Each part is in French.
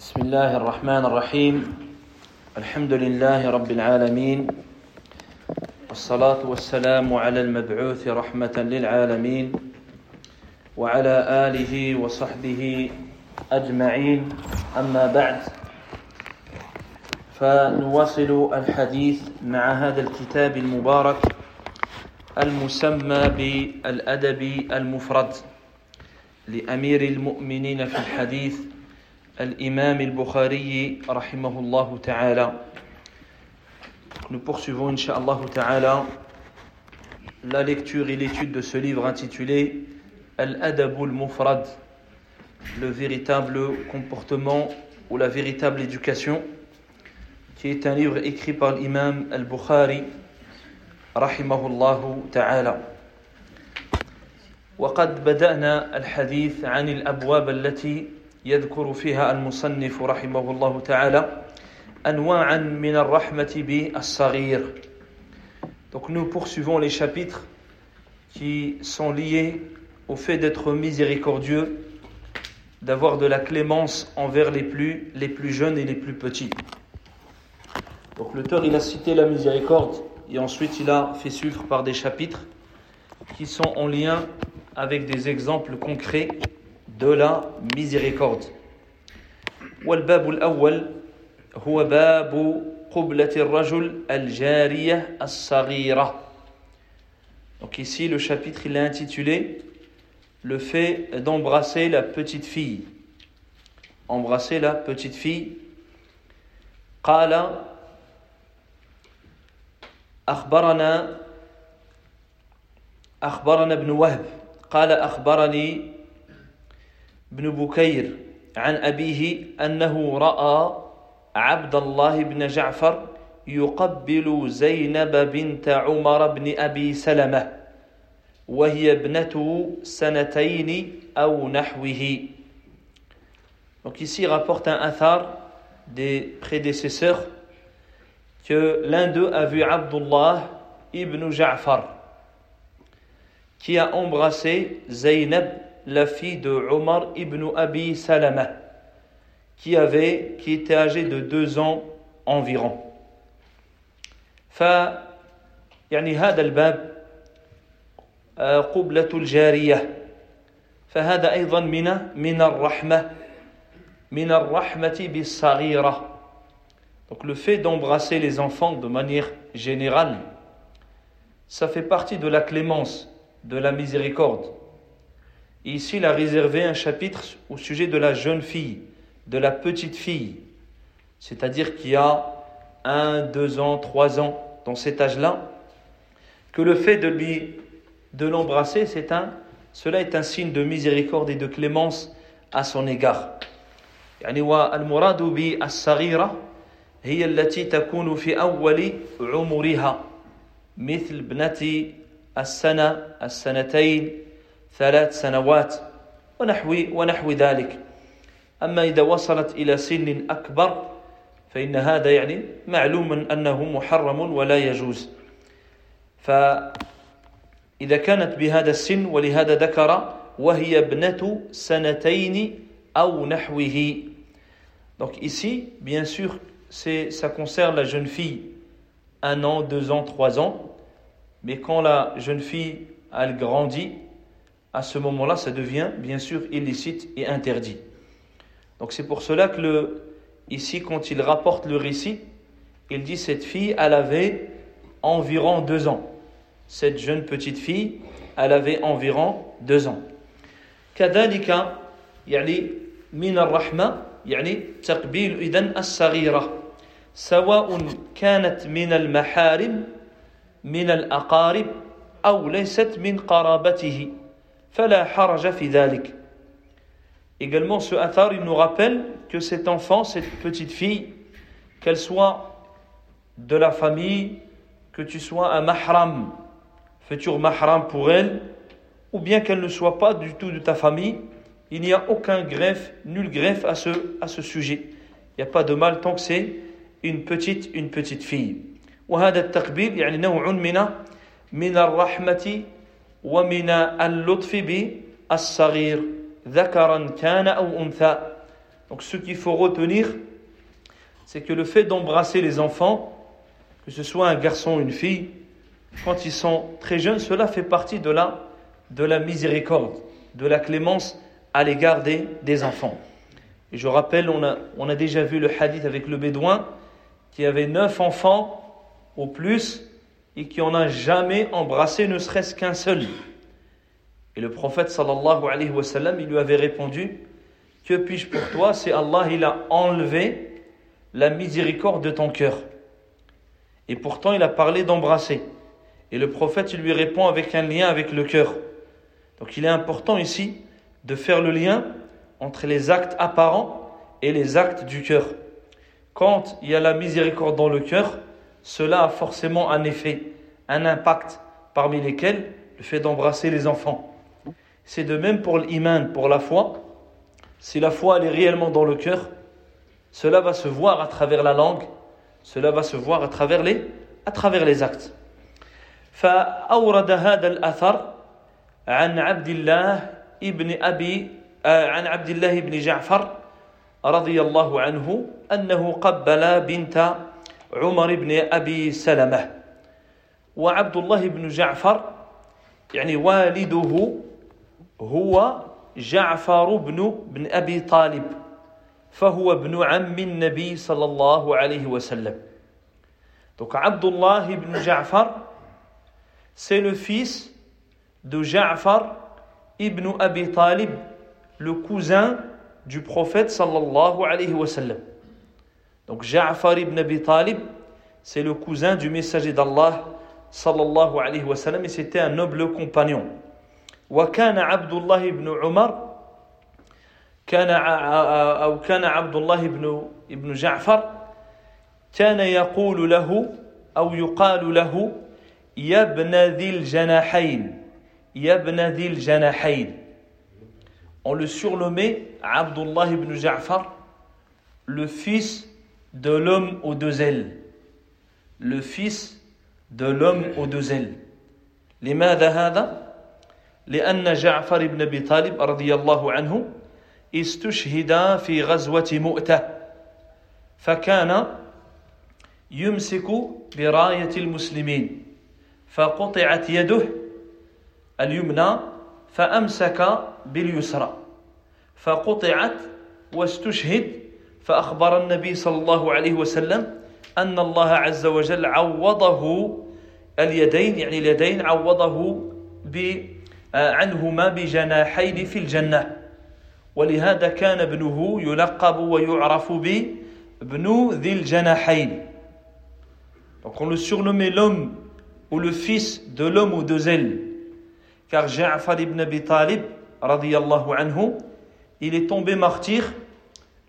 بسم الله الرحمن الرحيم. الحمد لله رب العالمين. والصلاة والسلام على المبعوث رحمة للعالمين وعلى آله وصحبه أجمعين. أما بعد فنواصل الحديث مع هذا الكتاب المبارك المسمى بالأدب المفرد لأمير المؤمنين في الحديث الإمام البخاري رحمه الله تعالى Nous poursuivons, Inch'Allah ta'ala, la lecture et l'étude de ce livre intitulé Al-Adabul Mufrad, le véritable comportement ou la véritable éducation, qui est un livre écrit par l'imam Al-Bukhari, rahimahullah ta'ala. وقد بدأنا الحديث عن الأبواب التي يذكر فيها المصنف رحمه الله تعالى أنواعا من الرحمة بالصغير Donc nous poursuivons les chapitres qui sont liés au fait d'être miséricordieux, d'avoir de la clémence envers les plus, les plus jeunes et les plus petits. Donc l'auteur il a cité la miséricorde et ensuite il a fait suivre par des chapitres qui sont en lien avec des exemples concrets de la miséricorde. والباب الأول هو باب قبلة الرجل الجارية الصغيرة. Donc ici le chapitre il est intitulé le fait d'embrasser la petite fille. Embrasser la petite fille. قال أخبرنا أخبرنا ابن وهب قال أخبرني ابن بكير عن أبيه أنه رأى عبد الله بن جعفر يقبل زينب بنت عمر بن أبي سلمة وهي ابنته سنتين أو نحوه Donc ici il rapporte un athar des prédécesseurs que l'un d'eux a vu Abdullah ibn Ja'far qui a embrassé Zaynab, la fille de Omar ibn Abi Salama, qui, avait, qui était âgée de deux ans environ. ف يعني هذا الباب قبلة الجارية فهذا أيضا من من الرحمة من الرحمة بالصغيرة Donc le fait d'embrasser les enfants de manière générale, ça fait partie de la clémence, de la miséricorde. Et ici, il a réservé un chapitre au sujet de la jeune fille, de la petite fille, c'est-à-dire qui a un, deux ans, trois ans, dans cet âge-là, que le fait de lui de l'embrasser, c'est un, cela est un signe de miséricorde et de clémence à son égard. يعني والمراد بالصغيرة هي التي تكون في أول عمرها مثل ابنة السنة السنتين ثلاث سنوات ونحو ونحو ذلك. أما إذا وصلت إلى سن أكبر فإن هذا يعني معلوم أنه محرم ولا يجوز. فإذا كانت بهذا السن ولهذا ذكر وهي ابنة سنتين أو نحوه. Donc ici, bien sûr, ça concerne la jeune fille un an, deux ans, trois ans. Mais quand la jeune fille, elle grandit, à ce moment-là, ça devient bien sûr illicite et interdit. Donc c'est pour cela que le, ici, quand il rapporte le récit, il dit cette fille, elle avait environ deux ans. Cette jeune petite fille, elle avait environ deux ans. كذلك يعني من الرحمة يعني تقبيل إذن الصغيرة سواء كانت من المحارم من الأقارب أو ليست من قرابته فلا حرج في ذلك Également, ce athar, il nous rappelle que cet enfant, cette petite fille, qu'elle soit de la famille, que tu sois un mahram, futur mahram pour elle, ou bien qu'elle ne soit pas du tout de ta famille, il n'y a aucun greffe, nul greffe à ce, à ce sujet. Il n'y a pas de mal tant que c'est une petite, une petite fille. وهذا التقبيل يعني نوع من من الرحمة ومن اللطف بالصغير ذكرا كان أو أنثى Donc ce qu'il faut retenir, c'est que le fait d'embrasser les enfants, que ce soit un garçon ou une fille, quand ils sont très jeunes, cela fait partie de la, de la miséricorde, de la clémence à l'égard des, des enfants. Et je rappelle, on a, on a déjà vu le hadith avec le bédouin qui avait neuf enfants au plus et qui en a jamais embrassé ne serait-ce qu'un seul. Et le prophète sallallahu alayhi wa sallam, il lui avait répondu Que puis-je pour toi C'est Allah, il a enlevé la miséricorde de ton cœur. Et pourtant, il a parlé d'embrasser. Et le prophète, il lui répond avec un lien avec le cœur. Donc il est important ici de faire le lien entre les actes apparents et les actes du cœur. Quand il y a la miséricorde dans le cœur, cela a forcément un effet, un impact, parmi lesquels le fait d'embrasser les enfants. C'est de même pour l'iman, pour la foi. Si la foi elle est réellement dans le cœur, cela va se voir à travers la langue, cela va se voir à travers les, à travers les actes. فأورد هذا الأثر عن عبد الله ابن أبي عن عبد الله بن جعفر رضي الله عنه أنه قبل بنت عمر بن أبي سلمة وعبد الله بن جعفر يعني والده هو جعفر بن بن أبي طالب فهو ابن عم النبي صلى الله عليه وسلم. دوك عبد الله بن جعفر سي لو فيس دو جعفر ابن أبي طالب لو كوزان دو بروفيت صلى الله عليه وسلم Donc Ja'far ibn Abi Talib, c'est le cousin du messager d'Allah sallallahu alayhi wa sallam et c'était un noble compagnon. وكان عبد الله بن عمر كان أو كان عبد الله بن ابن جعفر كان يقول له أو يقال له يا ابن ذي الجناحين يا ابن ذي الجناحين On le surnommait Abdullah ibn Ja'far, le fils de l'homme aux deux ailes. Le fils de l'homme aux deux ailes. لماذا هذا؟ لأن جعفر بن أبي طالب رضي الله عنه استشهد في غزوة مؤتة فكان يمسك براية المسلمين فقطعت يده اليمنى فأمسك باليسرى فقطعت واستشهد فأخبر النبي صلى الله عليه وسلم أن الله عز وجل عوضه اليدين يعني اليدين عوضه عنهما بجناحين في الجنة ولهذا كان ابنه يلقب ويعرف بابن ذي الجناحين Donc on le surnommait l'homme ou le fils de l'homme aux deux ailes. Car Ja'far ibn Abi Talib, radiyallahu anhu, il est tombé martyr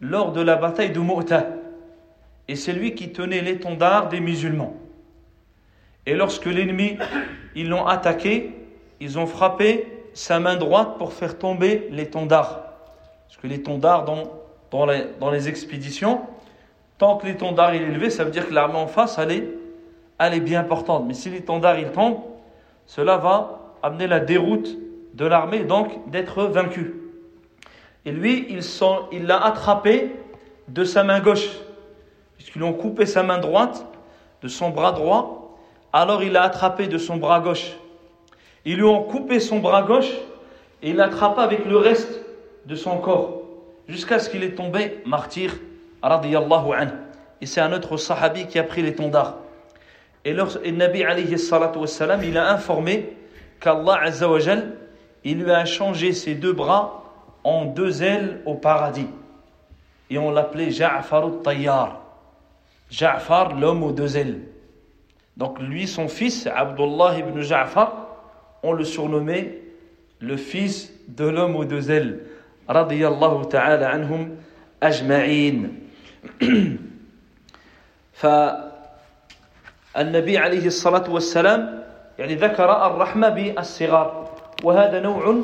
lors de la bataille de Mu'tah. Et c'est lui qui tenait l'étendard des musulmans. Et lorsque l'ennemi, ils l'ont attaqué, ils ont frappé sa main droite pour faire tomber l'étendard. Parce que l'étendard dans, dans, les, dans expéditions, tant que l'étendard est élevé, ça veut dire que l'armée en face, elle est, elle est bien portante. Mais si l'étendard il tombe, cela va amener la déroute de l'armée, donc d'être vaincu. Et lui, il l'a attrapé de sa main gauche, puisqu'ils ont coupé sa main droite de son bras droit, alors il l'a attrapé de son bras gauche. Ils lui ont coupé son bras gauche et il l'attrapa avec le reste de son corps, jusqu'à ce qu'il est tombé martyr, radiyallahu anhu. Et c'est un autre sahabi qui a pris l'étendard. Et, le Nabi alayhi salatu il a informé qu'Allah Azzawajal, il lui a changé ses deux bras en deux ailes au paradis. Et on l'appelait Ja'far al-Tayyar. Ja'far, l'homme aux deux ailes. Donc lui, son fils, Abdullah ibn Ja'far, on le surnommait le fils de l'homme aux deux ailes. Radiyallahu ta'ala anhum ajma'in. فالنبي عليه الصلاة والسلام يعني ذكر الرحمة بالصغار وهذا نوع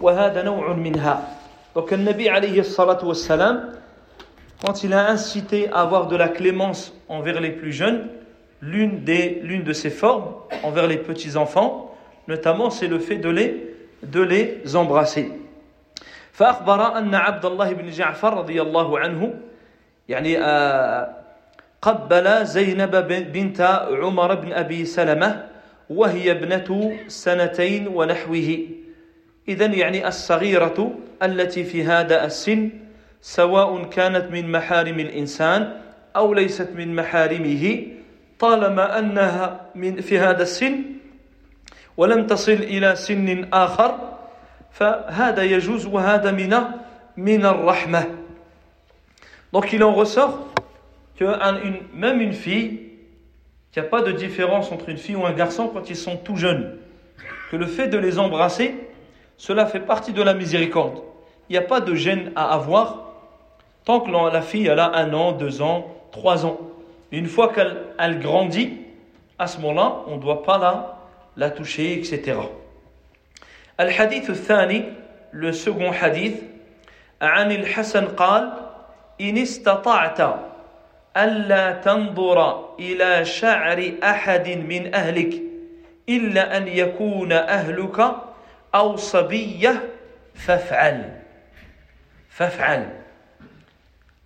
وهذا نوع منها donc le Nabi alayhi salatu wassalam quand il a incité à avoir de la clémence envers les plus jeunes l'une des l'une de ses formes envers les petits enfants notamment c'est le fait de les de les embrasser فأخبر أن عبد الله بن جعفر رضي الله عنه يعني قبل زينب بنت عمر بن أبي سلمة وهي ابنة سنتين ونحوه إذا يعني الصغيرة التي في هذا السن سواء كانت من محارم الإنسان أو ليست من محارمه طالما أنها من في هذا السن ولم تصل إلى سن آخر فهذا يجوز وهذا من من الرحمة Donc il en ressort que une, même une fille, qu'il n'y a pas de différence entre une fille ou un garçon quand ils sont tout jeunes. Que le fait de les embrasser, cela fait partie de la miséricorde. Il n'y a pas de gêne à avoir tant que la fille elle a un an, deux ans, trois ans. Une fois qu'elle elle grandit, à ce moment-là, on ne doit pas la, la toucher, etc. الحديث الثاني le second hadith عن الحسن قال إن استطعت ألا تنظر إلى شعر أحد من أهلك إلا أن يكون أهلك أو صبية فافعل فافعل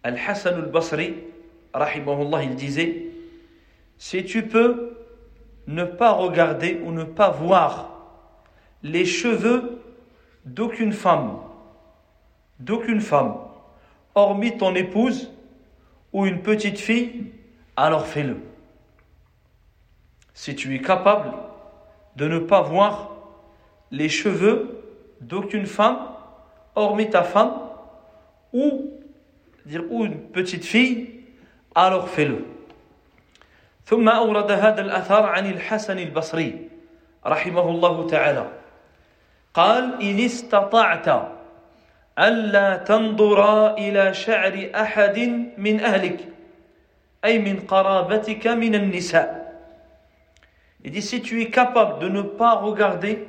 الحسن البصري رحمه الله il disait si tu peux ne pas regarder ou ne pas voir les cheveux d'aucune femme, d'aucune femme, hormis ton épouse ou une petite fille, alors fais-le. Si tu es capable de ne pas voir les cheveux d'aucune femme, hormis ta femme, ou, dire, ou une petite fille, alors fais-le. ثم أورد هذا الأثر عن الحسن البصري رحمه الله تعالى قال إن استطعت ألا تنظر إلى شعر أحد من أهلك أي من قرابتك من النساء Il dit si tu es capable de ne pas regarder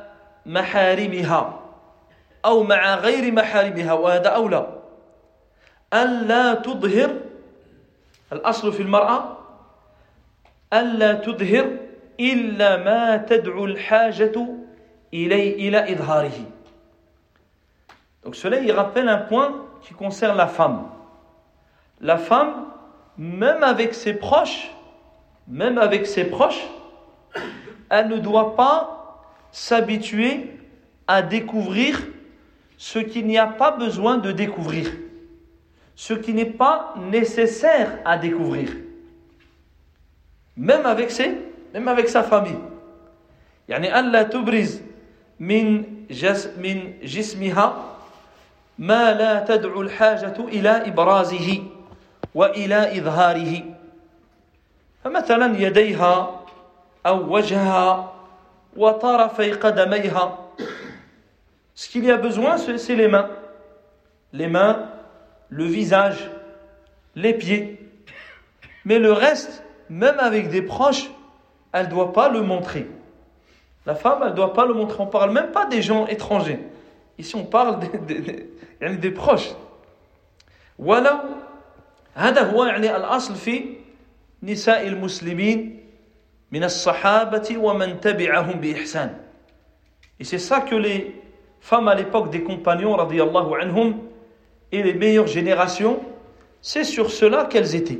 محارمها أو مع غير محارمها وهذا أولى ألا تظهر الأصل في المرأة ألا تظهر إلا ما تدعو الحاجة إلي إلى إظهاره Donc cela, il rappelle un point qui concerne la femme. La femme, même avec ses proches, même avec ses proches, elle ne doit pas s'habituer à découvrir ce qu'il n'y a pas besoin de découvrir, ce qui n'est pas nécessaire à découvrir. Même avec ses, même avec sa famille. يعني ألا تبرز من جس من جسمها ما لا تدعو الحاجة إلى إبرازه وإلى إظهاره فمثلا يديها أو وجهها وطرفي قدميها Ce qu'il y a besoin, c'est les mains. Les mains, le visage, les pieds. Mais le reste, même avec des proches, elle ne doit pas le montrer. La femme, elle ne doit pas le montrer. On ne parle même pas des gens étrangers. Ici, on parle des, des, des, des proches. ولو هذا هو يعني الأصل في نساء المسلمين من الصحابة ومن تبعهم بإحسان. Et c'est ça que les femmes à l'époque des compagnons, radiallahu anhum, et les meilleures générations, c'est sur cela qu'elles étaient.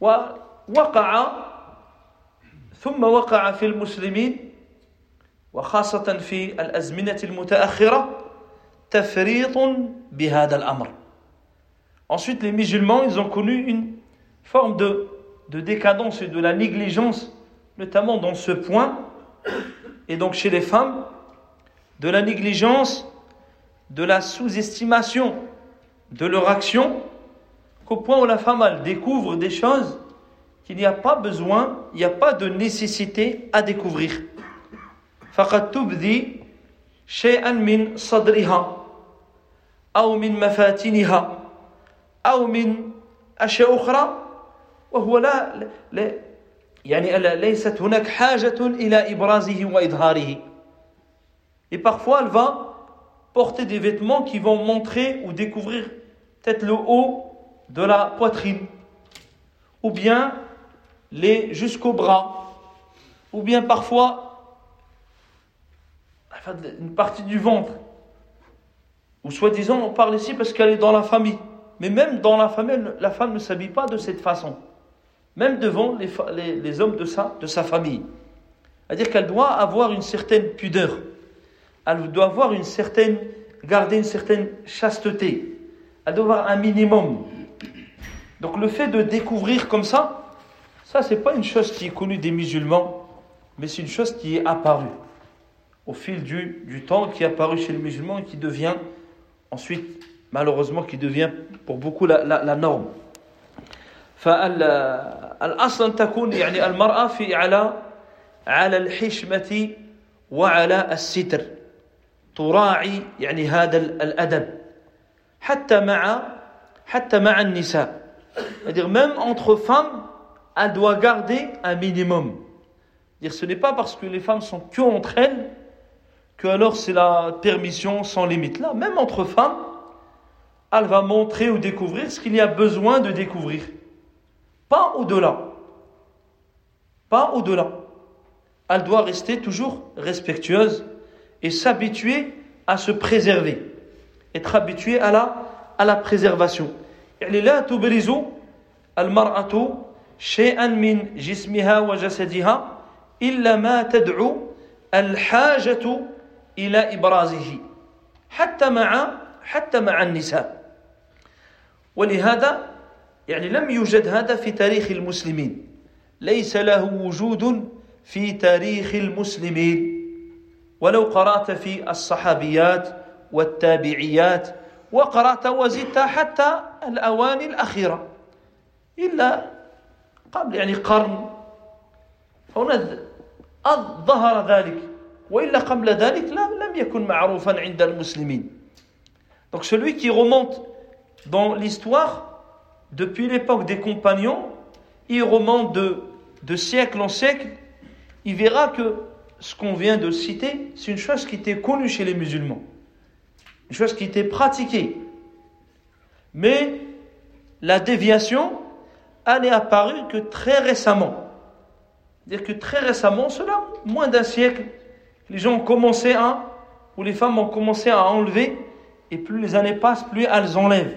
ووقع ثم وقع في المسلمين وخاصة في الأزمنة المتأخرة تفريط بهذا الأمر. Ensuite, les musulmans, ils ont connu une forme de, de décadence et de la négligence, notamment dans ce point, et donc chez les femmes, de la négligence, de la sous-estimation de leur action, qu'au point où la femme elle découvre des choses qu'il n'y a pas besoin, il n'y a pas de nécessité à découvrir. فقد تبدي شيئا من صدرها أو من مفاتنها أو من أشياء أخرى وهو لا, لا يعني ليست هناك حاجة إلى إبرازه وإظهاره Et parfois, elle va porter des vêtements qui vont montrer ou découvrir peut-être le haut de la poitrine, ou bien les jusqu'au bras, ou bien parfois une partie du ventre. Ou soi-disant, on parle ici parce qu'elle est dans la famille. Mais même dans la famille, la femme ne s'habille pas de cette façon. Même devant les, hommes de sa, famille. C'est-à-dire qu'elle doit avoir une certaine pudeur. Elle doit avoir une certaine, garder une certaine chasteté. Elle doit avoir un minimum. Donc le fait de découvrir comme ça, ça c'est pas une chose qui est connue des musulmans, mais c'est une chose qui est apparue au fil du, temps, qui est apparue chez les musulmans et qui devient ensuite, malheureusement, qui devient pour beaucoup la norme. فالأصل أن تكون يعني المرأة في على على الحشمة وعلى الستر تراعي يعني هذا الأدب حتى مع حتى مع النساء C'est-à-dire, même entre femmes, elle doit garder un minimum. Dire, ce n'est pas parce que les femmes sont que entre elles que alors c'est la permission sans limite. Là, même entre femmes, elle va montrer ou découvrir ce qu'il y a besoin de découvrir. Pas au-delà. Pas au-delà. Elle doit rester toujours respectueuse et s'habituer à se préserver. Être habituée à la, à la préservation. يعني لا تبرز المرأة شيئا من جسمها وجسدها إلا ما تدعو الحاجة إلى إبرازه حتى مع حتى مع النساء ولهذا يعني لم يوجد هذا في تاريخ المسلمين. ليس له وجود في تاريخ المسلمين. ولو قرأت في الصحابيات والتابعيات وقرأت وزدت حتى الأواني الأخيرة. إلا قبل يعني قرن هنا ظهر ذلك. وإلا قبل ذلك لم يكن معروفا عند المسلمين. Donc celui qui remonte dans l'histoire, depuis l'époque des compagnons, il remonte de, de siècle en siècle, il verra que ce qu'on vient de citer, c'est une chose qui était connue chez les musulmans. une chose qui était pratiquée. Mais la déviation, elle n'est apparue que très récemment. C'est-à-dire que très récemment, cela, moins d'un siècle, les gens ont commencé à, ou les femmes ont commencé à enlever, et plus les années passent, plus elles enlèvent.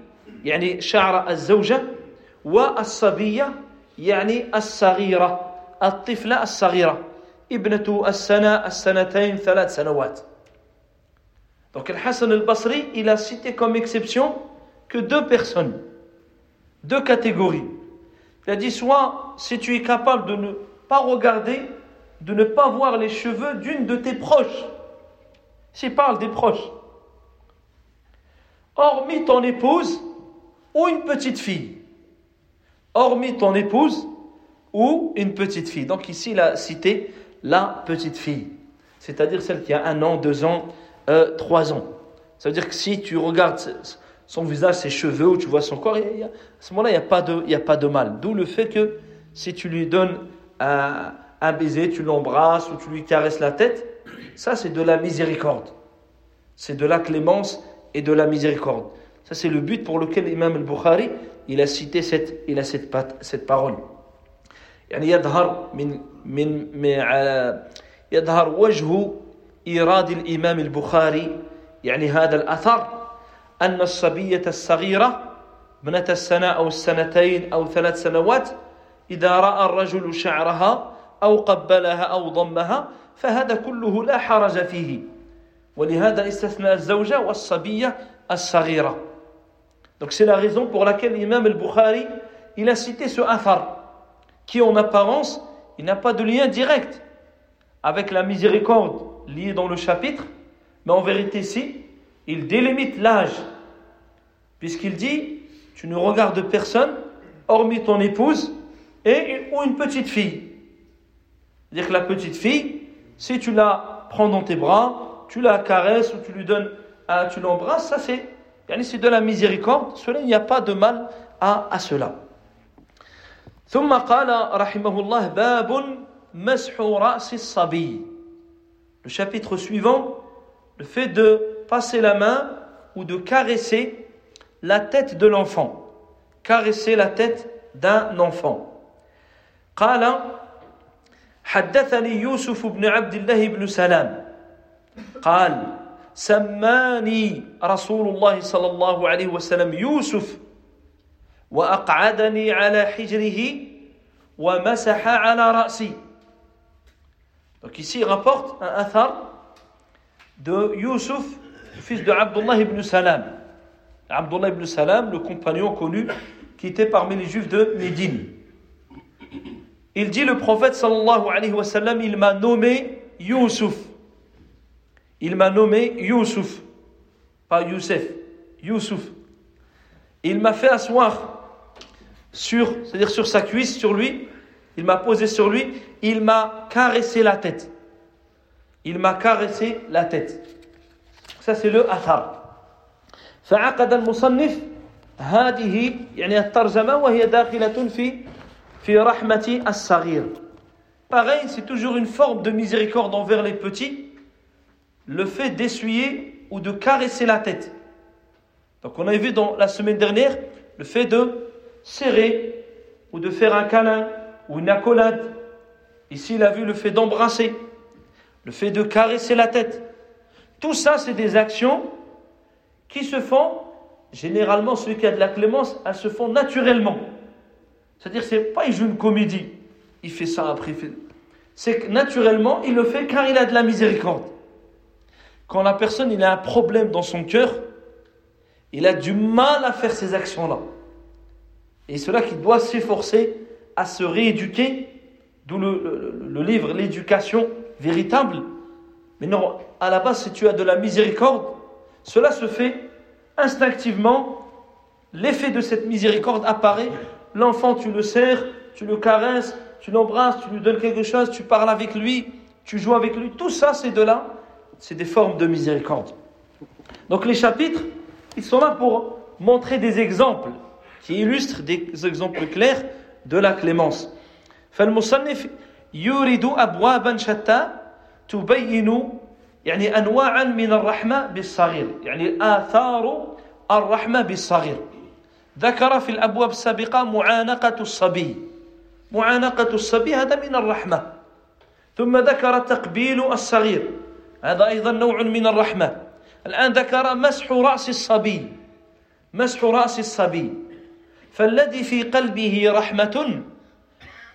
يعني شعر الزوجة والصبية يعني الصغيرة الطفلة الصغيرة ابنة السنة السنتين ثلاث سنوات Donc Al-Hassan al-Basri, il a cité comme exception que deux personnes, deux catégories. Il a dit soit si tu es capable de ne pas regarder, de ne pas voir les cheveux d'une de tes proches. S'il parle des proches. Hormis ton épouse ou une petite fille. Hormis ton épouse ou une petite fille. Donc ici, il a cité la petite fille. C'est-à-dire celle qui a un an, deux ans, euh, trois ans. Ça veut dire que si tu regardes son visage, ses cheveux, ou tu vois son corps, à ce moment-là, il n'y a, pas de, a mal. D'où le fait que si tu lui donnes un baiser, tu l'embrasses ou tu lui caresses la tête, ça c'est de la miséricorde. C'est de la clémence et de la miséricorde. Ça c'est le but pour lequel l'imam al-Bukhari, il a cité cette, il a cette, cette parole. يعني يظهر من من يظهر وجه إيراد الإمام البخاري يعني هذا الأثر أن الصبية الصغيرة ابنة السنة أو السنتين أو ثلاث سنوات إذا رأى الرجل شعرها أو قبلها أو ضمها فهذا كله لا حرج فيه ولهذا استثنى الزوجة والصبية as-saghira. Donc c'est la raison pour laquelle l'imam al-Bukhari, il a cité ce athar, qui en apparence, il n'a pas de lien direct avec la miséricorde liée dans le chapitre, mais en vérité si, il délimite l'âge, puisqu'il dit, tu ne regardes personne, hormis ton épouse, et, ou une petite fille. C'est-à-dire que la petite fille, si tu la prends dans tes bras, tu la caresses ou tu lui donnes, ah, tu l'embrasses, ça c'est c'est de la miséricorde, cela il n'y a pas de mal à, à cela. ثم قال رحمه الله باب مسح رأس الصبي Le chapitre suivant, le fait de passer la main ou de caresser la tête de l'enfant. Caresser la tête d'un enfant. قال حدثني يوسف بن عبد الله بن سلام قال سماني رسول الله صلى الله عليه وسلم يوسف وأقعدني على حجره ومسح على رأسي Donc ici il rapporte un athar de Yusuf, fils de Abdullah ibn Salam. Abdullah ibn Salam, le compagnon connu qui était parmi les juifs de Médine. Il dit le prophète sallallahu alayhi wa sallam, il m'a nommé Yusuf. Il m'a nommé Yusuf. Pas Youssef, Yusuf. Il m'a fait asseoir sur, c'est-à-dire sur sa cuisse, sur lui. Il m'a posé sur lui. Il m'a caressé la tête. Il m'a caressé la tête. Ça c'est le athar. فعقد المصنف هذه يعني الترجمة وهي داخلة في في رحمة الصغير. Pareil, c'est toujours une forme de miséricorde envers les petits le fait d'essuyer ou de caresser la tête. Donc on a vu dans la semaine dernière le fait de serrer ou de faire un câlin ou une accolade. Ici il a vu le fait d'embrasser, le fait de caresser la tête. Tout ça c'est des actions qui se font, généralement celui qui a de la clémence, elles se font naturellement. C'est-à-dire c'est pas il joue une comédie, il fait ça après. C'est que naturellement il le fait car il a de la miséricorde quand la personne il a un problème dans son cœur, il a du mal à faire ces actions-là. Et cela qu'il doit s'efforcer à se rééduquer, d'où le, livre L'éducation véritable. Mais non, à la base, si tu as de la miséricorde, cela se fait instinctivement. L'effet de cette miséricorde apparaît. L'enfant, tu le serres, tu le caresses, tu l'embrasses, tu lui donnes quelque chose, tu parles avec lui, tu joues avec lui. Tout ça, c'est de là c'est des formes de miséricorde. Donc les chapitres, ils sont là pour montrer des exemples qui illustrent des exemples clairs de la clémence. فالمصنف يورد أبوابا شتى تبين يعني أنواعا من الرحمة بالصغير يعني آثار الرحمة بالصغير ذكر في الأبواب السابقة معانقة الصبي معانقة الصبي هذا من الرحمة ثم ذكر تقبيل الصغير هذا أيضا نوع من الرحمة. الآن ذكر مسح رأس الصبي. مسح رأس الصبي. فالذي في قلبه رحمة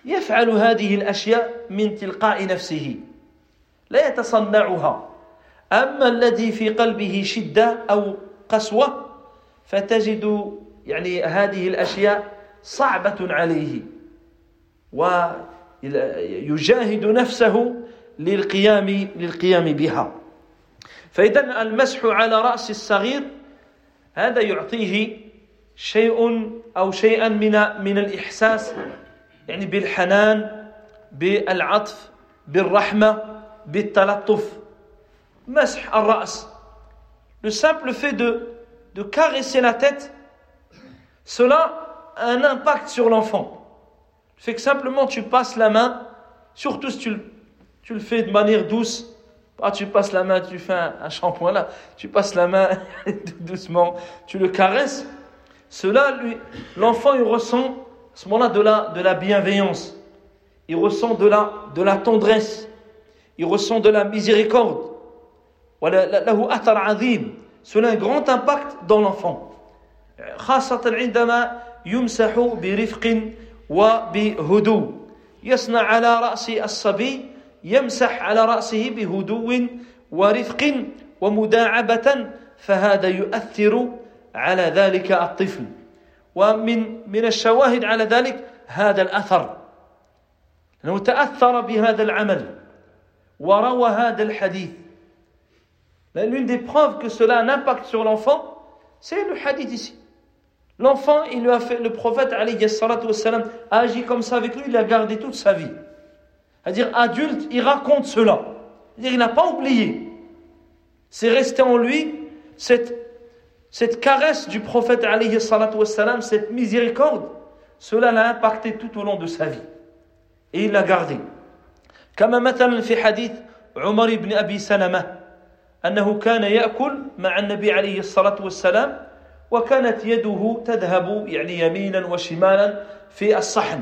يفعل هذه الأشياء من تلقاء نفسه. لا يتصنعها. أما الذي في قلبه شدة أو قسوة فتجد يعني هذه الأشياء صعبة عليه. ويجاهد نفسه للقيام للقيام بها فإذا المسح على رأس الصغير هذا يعطيه شيء أو شيئا من من الإحساس يعني بالحنان بالعطف بالرحمة بالتلطف مسح الرأس le simple fait de, de caresser la tête cela a un impact sur l'enfant fait que simplement tu passes la main surtout si tu tu le fais de manière douce. Ah, tu passes la main, tu fais un, shampoing là, tu passes la main doucement, tu le caresses. Cela, lui, l'enfant, il ressent à ce moment-là de la, de la bienveillance. Il ressent de la, de la tendresse. Il ressent de la miséricorde. Cela a un grand impact dans l'enfant. خاصة عندما يمسح برفق وبهدوء يصنع على رأس الصبي يمسح على رأسه بهدوء ورفق ومداعبة فهذا يؤثر على ذلك الطفل ومن من الشواهد على ذلك هذا الأثر أنه تأثر بهذا العمل وروى هذا الحديث L'une des preuves que cela a un impact sur l'enfant, c'est le hadith ici. L'enfant, il lui a fait, le prophète a agi comme ça avec lui, il l'a gardé toute sa vie. C'est-à-dire, adulte, il raconte cela. C'est-à-dire, il n'a pas oublié. C'est resté en lui cette, cette caresse du prophète wassalam, cette miséricorde. Cela l'a impacté tout au long de sa vie. Et il l'a gardé. كما مثلا في حديث عمر بن أبي سلمة أنه كان يأكل مع النبي عليه الصلاة والسلام وكانت يده تذهب يعني يمينا وشمالا في الصحن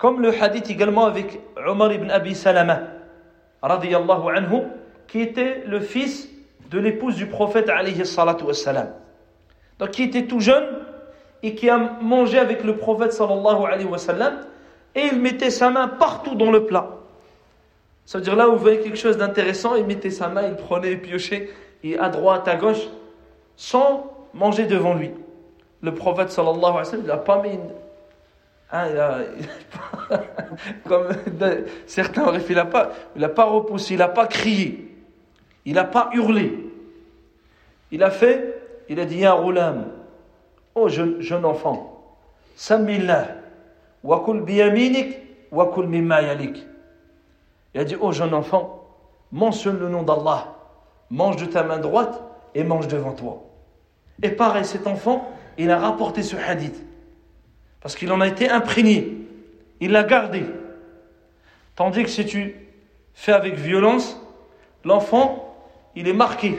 comme le hadith également avec Omar ibn Abi Salama, anhu, qui était le fils de l'épouse du prophète alayhi salatu wassalam. Donc qui était tout jeune et qui a mangé avec le prophète sallallahu alayhi wa sallam et il mettait sa main partout dans le plat. Ça veut dire là où vous voyez quelque chose d'intéressant, il mettait sa main, il prenait, il piochait, et à droite, à gauche, sans manger devant lui. Le prophète sallallahu alayhi wa sallam, il n'a pas mis une... Hein, comme certains auraient fait, il n'a pas, pas repoussé, il n'a pas crié, il n'a pas hurlé. Il a fait, il a dit, Ya roulam, oh jeune, enfant, Samillah, wakul biyaminik, wakul mimma yalik. Il a dit, oh jeune enfant, mentionne le nom d'Allah, mange de ta main droite et mange devant toi. Et pareil, cet enfant, il a rapporté ce hadith. Parce qu'il en a été imprégné. Il l'a gardé. Tandis que si tu fais avec violence, l'enfant, il est marqué.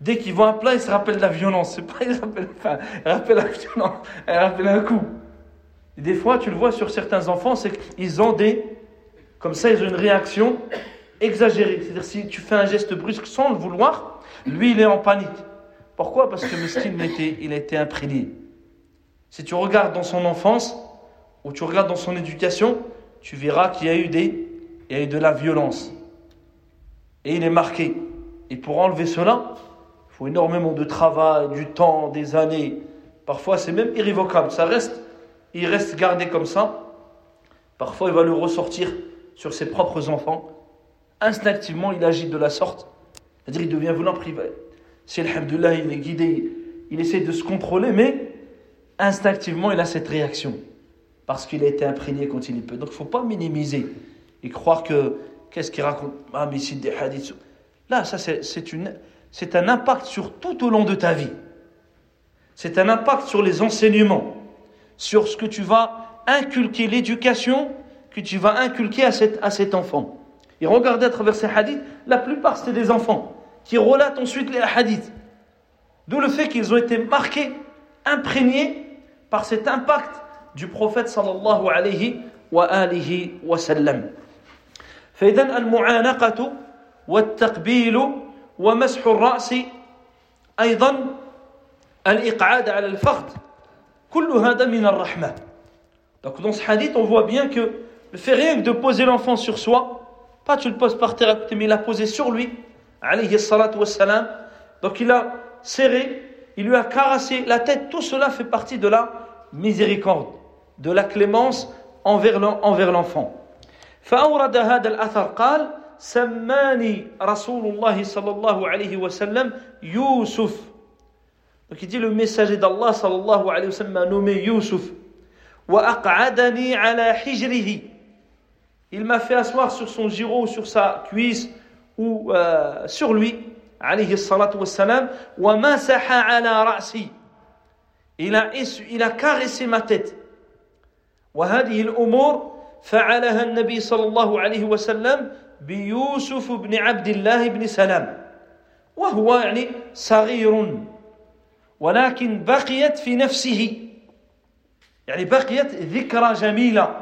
Dès qu'il voit un plat, il se rappelle de la violence. C'est pas, il rappelle, il rappelle la violence, il rappelle un coup. Des fois, tu le vois sur certains enfants, c'est qu'ils ont des, comme ça, ils ont une réaction exagérée. C'est-à-dire, si tu fais un geste brusque sans le vouloir, lui, il est en panique. Pourquoi? Parce que Meskin, il, il a été imprégné. Si tu regardes dans son enfance, ou tu regardes dans son éducation, tu verras qu'il y a eu des, il y a eu de la violence. Et il est marqué. Et pour enlever cela, il faut énormément de travail, du temps, des années. Parfois, c'est même irrévocable. Ça reste, il reste gardé comme ça. Parfois, il va le ressortir sur ses propres enfants. Instinctivement, il agit de la sorte. C'est-à-dire, il devient volant privé. Si, alhamdoulilah, il est guidé, il essaie de se contrôler, mais instinctivement, il a cette réaction. Parce qu'il a été imprégné quand il est peu. Donc, il ne faut pas minimiser et croire que, qu'est-ce qu'il raconte? Ah, mais c'est des hadiths. Là, ça, c'est, un impact sur tout au long de ta vie. C'est un impact sur les enseignements, sur ce que tu vas inculquer, l'éducation que tu vas inculquer à cet, à cet enfant. Et regardez à travers ces hadiths, la plupart c'était des enfants qui relatent ensuite les hadiths. D'où le fait qu'ils ont été marqués, imprégnés par cet impact du prophète sallallahu alayhi wa alihi wa sallam. فإذا المعانقة والتقبيل ومسح الرأس أيضا الإقعاد على الفخذ كل هذا من الرحمة. Donc dans ce hadith, on voit bien que le fait rien que de poser l'enfant sur soi, pas tu le poses par terre à côté, mais il l'a posé sur lui, alayhi salatu wassalam. Donc il a serré, il lui a caressé la tête, tout cela fait partie de la miséricorde, de la clémence envers l'enfant. فأورد هذا الأثر قال سماني رسول الله صلى الله عليه وسلم يوسف Donc il dit le messager d'Allah sallallahu alayhi wa sallam m'a nommé Yusuf. وأقعدني على حجره Il m'a fait asseoir sur son giro, sur sa cuisse, ou euh, sur lui, alayhi salatu wassalam, wa masaha ala ra'si. Il a, il a caressé ma tête. وهذه الأمور فعلها النبي صلى الله عليه وسلم بيوسف بن عبد الله بن سلام. وهو يعني صغير ولكن بقيت في نفسه. يعني بقيت ذكرى جميلة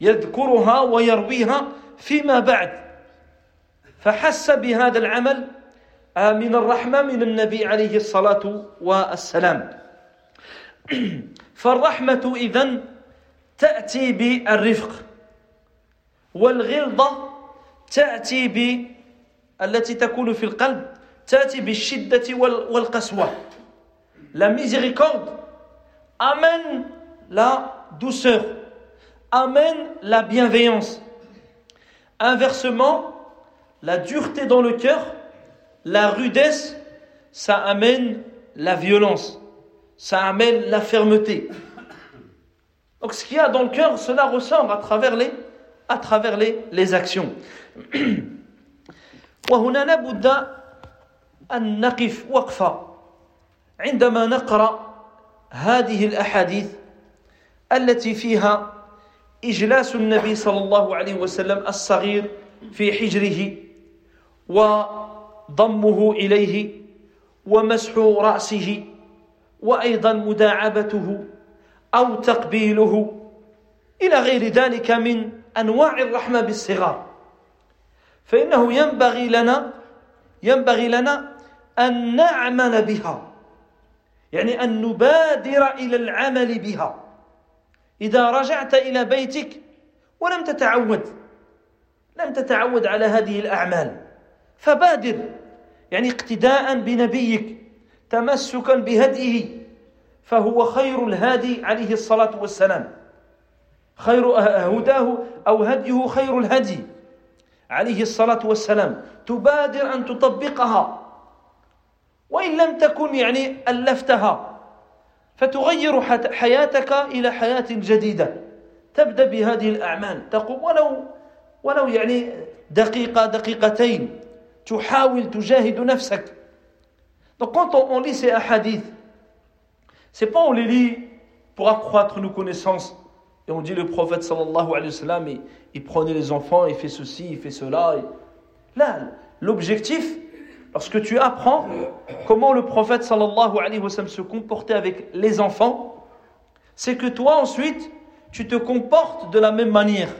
يذكرها ويرويها فيما بعد. فحس بهذا العمل من الرحمة من النبي عليه الصلاة والسلام. فالرحمة إذن تأتي بالرفق والغلظة تأتي ب التي تكون في القلب La miséricorde amène la douceur, amène la bienveillance. Inversement, la dureté dans le cœur, la rudesse, ça amène la violence, ça amène la fermeté. Donc ce qu'il y a dans le cœur, cela ressort à travers les, à travers les, les actions. وهنا لابد أن نقف وقفة عندما نقرأ هذه الأحاديث التي فيها إجلاس النبي صلى الله عليه وسلم الصغير في حجره وضمه إليه ومسح رأسه وأيضا مداعبته أو تقبيله إلى غير ذلك من أنواع الرحمة بالصغار. فإنه ينبغي لنا ينبغي لنا أن نعمل بها يعني أن نبادر إلى العمل بها. إذا رجعت إلى بيتك ولم تتعود لم تتعود على هذه الأعمال فبادر يعني اقتداء بنبيك تمسكا بهديه فهو خير الهادي عليه الصلاة والسلام. خير هداه أو هديه خير الهدي عليه الصلاة والسلام. تبادر أن تطبقها. وإن لم تكن يعني ألفتها. فتغير حياتك إلى حياة جديدة. تبدأ بهذه الأعمال. تقوم ولو ولو يعني دقيقة دقيقتين. تحاول تجاهد نفسك. Donc quand on, lit ces hadiths, c'est pas on les lit pour accroître nos connaissances. Et on dit le prophète sallallahu alayhi wa sallam il, prenait les enfants, il fait ceci, il fait cela. Là, l'objectif, lorsque tu apprends comment le prophète sallallahu alayhi wa sallam se comportait avec les enfants, c'est que toi ensuite, tu te comportes de la même manière,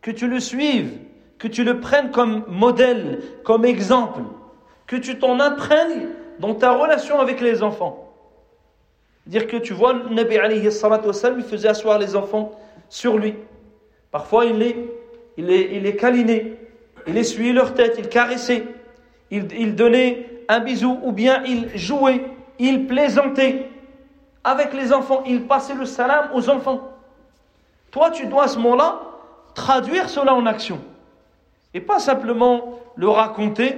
que tu le suives, que tu le prennes comme modèle, comme exemple, que tu t'en imprègnes dans ta relation avec les enfants. Dire que tu vois, Nabi alayhi salatu il faisait asseoir les enfants sur lui. Parfois, il les, il les, il câlinait, il essuyait leur tête, il caressait, il, il donnait un bisou ou bien il jouait, il plaisantait avec les enfants, il passait le salam aux enfants. Toi, tu dois à ce moment-là traduire cela en action. Et pas simplement le raconter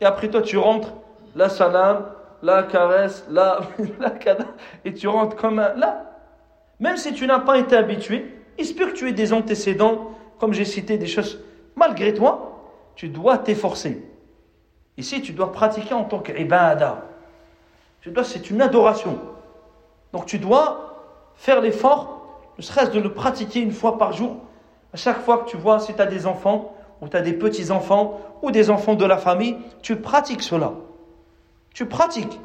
et après toi tu rentres, la salam, la caresse, la, la et tu rentres comme un. Là, même si tu n'as pas été habitué, il se peut que tu aies des antécédents, comme j'ai cité des choses. Malgré toi, tu dois t'efforcer. Ici, tu dois pratiquer en tant qu'ibada. Tu dois, c'est une adoration. Donc tu dois faire l'effort, ne serait-ce de le pratiquer une fois par jour. À chaque fois que tu vois, si tu as des enfants, ou tu as des petits-enfants, ou des enfants de la famille, tu pratiques cela. Tu pratiques.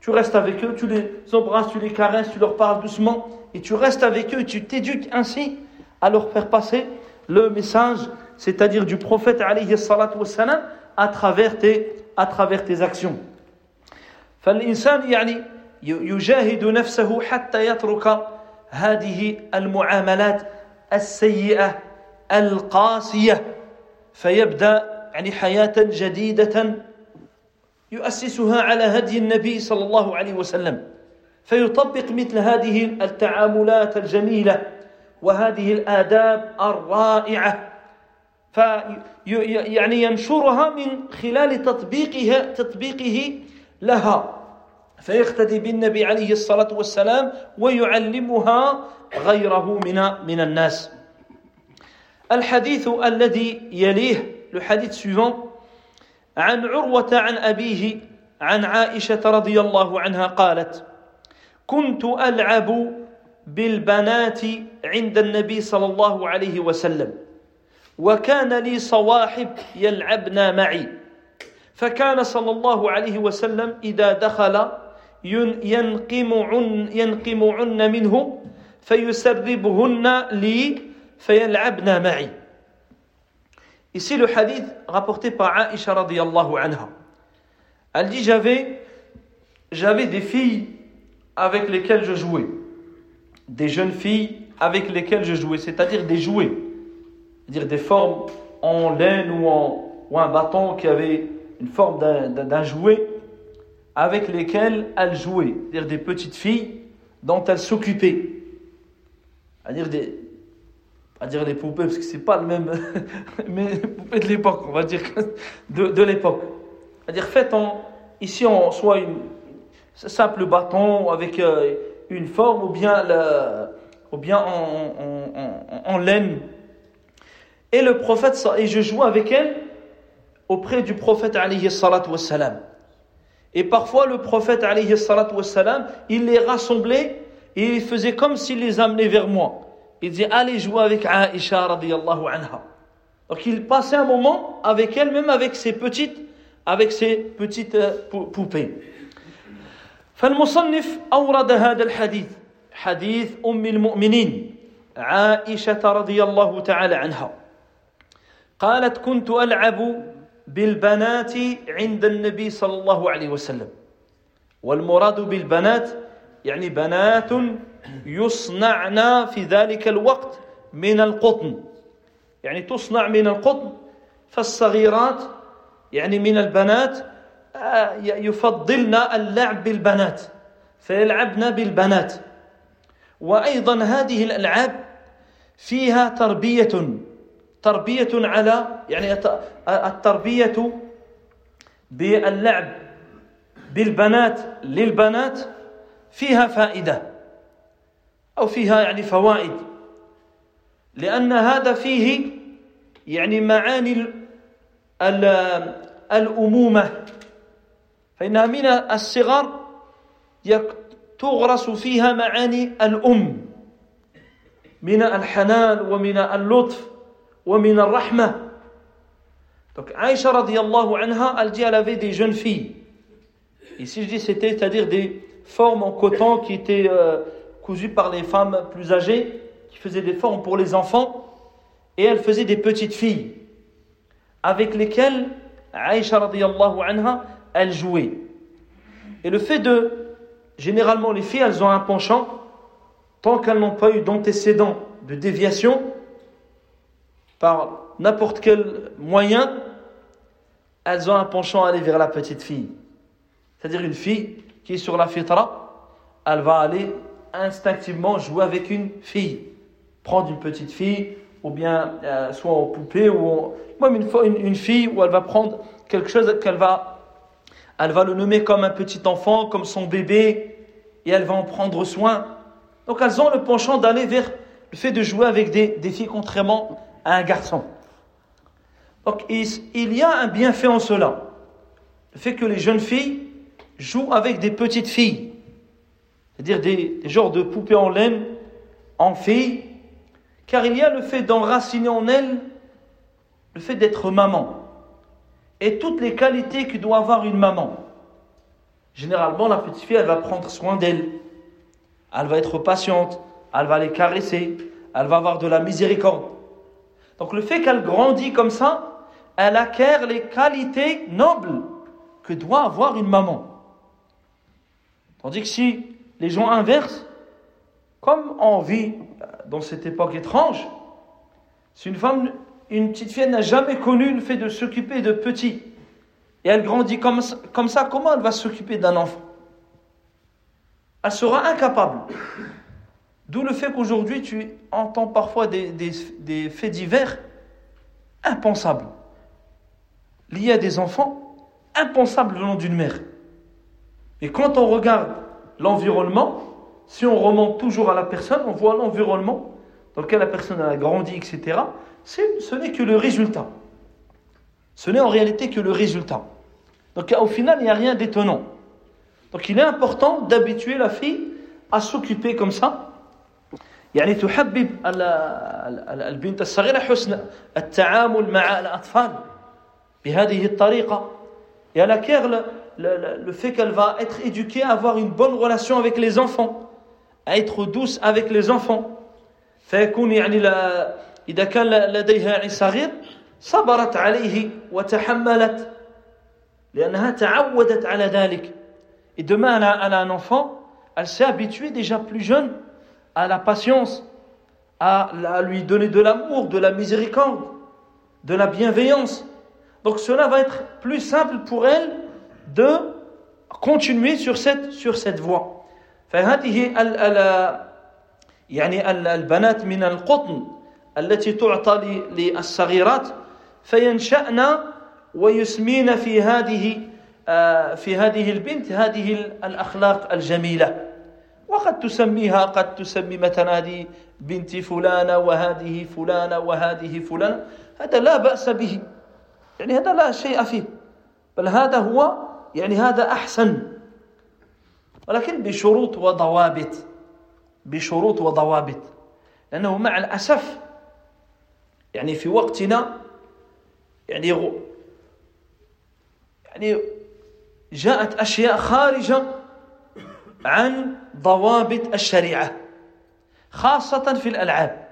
Tu restes avec eux, tu les embrasses, tu les caresses, tu leur parles doucement, et tu restes avec eux et tu t'éduques ainsi à leur faire passer le message, c'est-à-dire du prophète alayhi salatu wassalam, à travers tes, à travers tes actions. فالإنسان يعني يجاهد نفسه حتى يترك هذه المعاملات السيئة القاسية فيبدأ يعني حياة جديدة يؤسسها على هدي النبي صلى الله عليه وسلم فيطبق مثل هذه التعاملات الجميلة وهذه الآداب الرائعة. فيعني ينشرها من خلال تطبيقها تطبيقه لها. فيقتدي بالنبي عليه الصلاة والسلام ويعلمها غيره من من الناس. الحديث الذي يليه الحديث suivant عن عروة عن أبيه عن عائشة رضي الله عنها قالت كنت ألعب بالبنات عند النبي صلى الله عليه وسلم وكان لي صواحب يلعبن معي فكان صلى الله عليه وسلم إذا دخل ينقمعن, ينقمعن منه فيسربهن لي فيلعبن معي. Ici le hadith rapporté par Aisha radiallahu anha. Elle dit j'avais des filles avec lesquelles je jouais. Des jeunes filles avec lesquelles je jouais, c'est-à-dire des jouets. C'est-à-dire des formes en laine ou en un bâton qui avait une forme d'un jouet. avec lesquelles elle jouait, c'est-à-dire des petites filles dont elle s'occupait. À dire des, à dire les poupées, parce que c'est pas le même, mais les poupées de l'époque, on va dire de, de l'époque. À dire faites en, ici en soit une simple bâton avec euh, une forme ou bien, le, ou bien en, en, en, laine. Et le prophète, et je joue avec elle auprès du prophète alayhi salatu wassalam. Et parfois le prophète alayhi salatu wassalam, il les rassemblait et il faisait comme s'il les amenait vers moi. Il disait allez jouer avec Aisha radiyallahu anha. Donc il passait un moment avec elle, même avec ses petites, avec ses petites poupées. فالمصنف أورد هذا الحديث حديث أم المؤمنين عائشة رضي الله تعالى عنها قالت كنت ألعب بالبنات عند النبي صلى الله عليه وسلم والمراد بالبنات يعني بنات يصنعن في ذلك الوقت من القطن. يعني تصنع من القطن فالصغيرات يعني من البنات آه، يفضلن اللعب بالبنات فيلعبن بالبنات. وأيضا هذه الألعاب فيها تربية تربية على يعني التربية باللعب بالبنات للبنات فيها فائدة. أو فيها يعني فوائد لأن هذا فيه يعني معاني الامومه فانها من الصغر تغرس فيها معاني الام من الحنان ومن اللطف ومن الرحمه Donc Aïcha radiallahu anha, elle dit elle avait des jeunes filles. Ici je dis c'était, c'est-à-dire des formes en coton qui étaient euh, cousues par les femmes plus âgées, qui faisaient des formes pour les enfants, et elle faisait des petites filles, avec lesquelles Aïcha radiallahu anha, elle jouait. Et le fait de, généralement les filles, elles ont un penchant, tant qu'elles n'ont pas eu d'antécédent de déviation, par n'importe quel moyen, elles ont un penchant à aller vers la petite fille. C'est-à-dire une fille qui est sur la fitra, elle va aller instinctivement jouer avec une fille. Prendre une petite fille, ou bien euh, soit en poupée, ou même une, une, fille où elle va prendre quelque chose qu'elle va, elle va le nommer comme un petit enfant, comme son bébé, et elle va en prendre soin. Donc elles ont le penchant d'aller vers le fait de jouer avec des, des filles contrairement à un garçon. Donc il y a un bienfait en cela. Le fait que les jeunes filles jouent avec des petites filles, c'est-à-dire des, genres de poupées en laine en filles, car il y a le fait d'enraciner en elles le fait d'être maman et toutes les qualités que doit avoir une maman. Généralement, la petite fille, elle va prendre soin d'elle, elle va être patiente, elle va les caresser, elle va avoir de la miséricorde. Donc le fait qu'elle grandit comme ça, elle acquiert les qualités nobles que doit avoir une maman. Tandis que si les gens inversent, comme on vit dans cette époque étrange, si une femme, une petite fille n'a jamais connu le fait de s'occuper de petits, et elle grandit comme, comme ça, comment elle va s'occuper d'un enfant? Elle sera incapable. D'où le fait qu'aujourd'hui tu entends parfois des, des, des faits divers impensables liés à des enfants, impensables venant d'une mère. Et quand on regarde l'environnement, si on remonte toujours à la personne, on voit l'environnement dans lequel la personne a grandi, etc. Ce n'est que le résultat. Ce n'est en réalité que le résultat. Donc au final, il n'y a rien d'étonnant. Donc il est important d'habituer la fille à s'occuper comme ça. يعني تحبب البنت الصغيرة حسن التعامل مع الأطفال بهذه الطريقة et elle acquiert le, le, le fait qu'elle va être éduquée à avoir une bonne relation avec les enfants, à être douce avec les enfants. فيكون يعني لا إذا كان لديها صغير صبرت عليه وتحملت لأنها تعودت على ذلك. Et demain, elle a, elle a un enfant, elle s'est habituée déjà plus jeune à la patience, à, à lui donner de l'amour, de la miséricorde, de la bienveillance. Donc cela va être plus simple pour elle de continuer sur cette, sur cette voie. فهذه ال ال يعني البنات من القطن التي تعطى للصغيرات فينشأن ويسمين في هذه في هذه البنت هذه الأخلاق الجميلة. وقد تسميها قد تسمي مثلا هذه بنت فلانة وهذه فلانة وهذه فلانة. هذا لا بأس به. يعني هذا لا شيء فيه. بل هذا هو يعني هذا أحسن. ولكن بشروط وضوابط بشروط وضوابط. لأنه مع الأسف يعني في وقتنا يعني يعني جاءت أشياء خارجة عن ضوابط الشريعة خاصة في الألعاب.